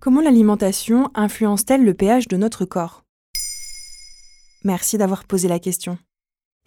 Comment l'alimentation influence-t-elle le pH de notre corps? Merci d'avoir posé la question.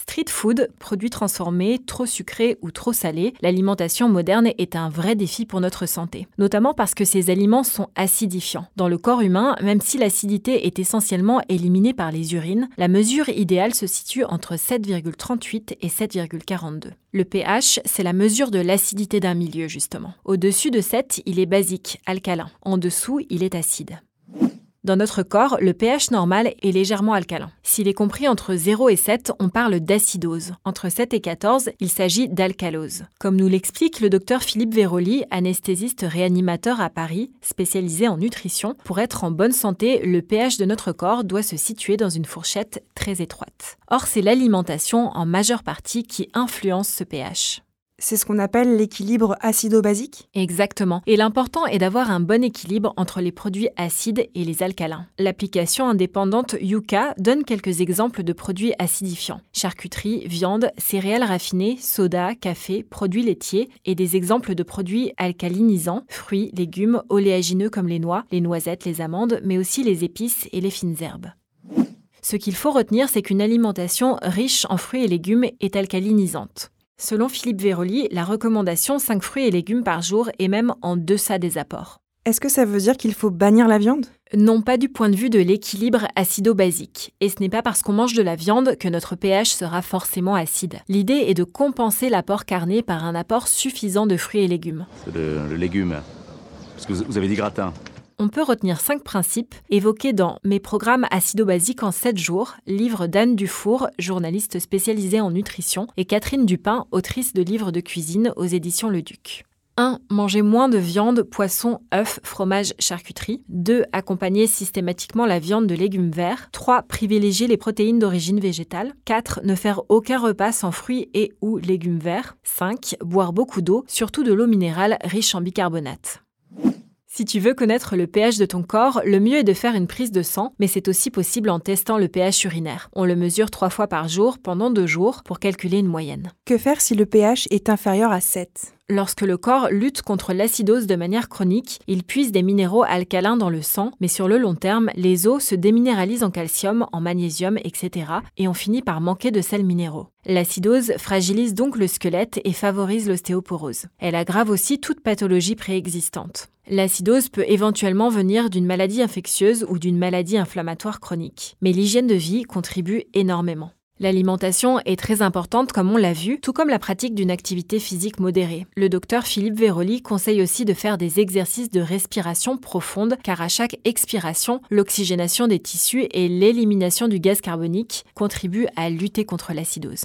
Street food, produits transformés, trop sucrés ou trop salés, l'alimentation moderne est un vrai défi pour notre santé, notamment parce que ces aliments sont acidifiants. Dans le corps humain, même si l'acidité est essentiellement éliminée par les urines, la mesure idéale se situe entre 7,38 et 7,42. Le pH, c'est la mesure de l'acidité d'un milieu justement. Au-dessus de 7, il est basique, alcalin. En dessous, il est acide. Dans notre corps, le pH normal est légèrement alcalin. S'il est compris entre 0 et 7, on parle d'acidose. Entre 7 et 14, il s'agit d'alcalose. Comme nous l'explique le docteur Philippe Véroli, anesthésiste réanimateur à Paris, spécialisé en nutrition, pour être en bonne santé, le pH de notre corps doit se situer dans une fourchette très étroite. Or, c'est l'alimentation en majeure partie qui influence ce pH. C'est ce qu'on appelle l'équilibre acido-basique? Exactement. Et l'important est d'avoir un bon équilibre entre les produits acides et les alcalins. L'application indépendante Yuka donne quelques exemples de produits acidifiants. Charcuterie, viande, céréales raffinées, soda, café, produits laitiers et des exemples de produits alcalinisants, fruits, légumes, oléagineux comme les noix, les noisettes, les amandes, mais aussi les épices et les fines herbes. Ce qu'il faut retenir, c'est qu'une alimentation riche en fruits et légumes est alcalinisante. Selon Philippe Véroli, la recommandation 5 fruits et légumes par jour est même en deçà des apports. Est-ce que ça veut dire qu'il faut bannir la viande? Non pas du point de vue de l'équilibre acido-basique. Et ce n'est pas parce qu'on mange de la viande que notre pH sera forcément acide. L'idée est de compenser l'apport carné par un apport suffisant de fruits et légumes. C'est le, le légume. Parce que vous- vous avez dit gratin. On peut retenir cinq principes évoqués dans Mes programmes acido-basiques en 7 jours, livre d'Anne Dufour, journaliste spécialisée en nutrition, et Catherine Dupin, autrice de livres de cuisine aux éditions Le Duc. 1. Manger moins de viande, poisson, œufs, fromage, charcuterie. 2. Accompagner systématiquement la viande de légumes verts. 3. Privilégier les protéines d'origine végétale. 4. Ne faire aucun repas sans fruits et ou légumes verts. 5. Boire beaucoup d'eau, surtout de l'eau minérale riche en bicarbonate. Si tu veux connaître le pH de ton corps, le mieux est de faire une prise de sang, mais c'est aussi possible en testant le pH urinaire. On le mesure trois fois par jour pendant deux jours pour calculer une moyenne. Que faire si le pH est inférieur à 7 Lorsque le corps lutte contre l'acidose de manière chronique, il puise des minéraux alcalins dans le sang, mais sur le long terme, les os se déminéralisent en calcium, en magnésium, etc., et on finit par manquer de sels minéraux. L'acidose fragilise donc le squelette et favorise l'ostéoporose. Elle aggrave aussi toute pathologie préexistante. L'acidose peut éventuellement venir d'une maladie infectieuse ou d'une maladie inflammatoire chronique, mais l'hygiène de vie contribue énormément. L'alimentation est très importante comme on l'a vu, tout comme la pratique d'une activité physique modérée. Le docteur Philippe Véroli conseille aussi de faire des exercices de respiration profonde car à chaque expiration, l'oxygénation des tissus et l'élimination du gaz carbonique contribuent à lutter contre l'acidose.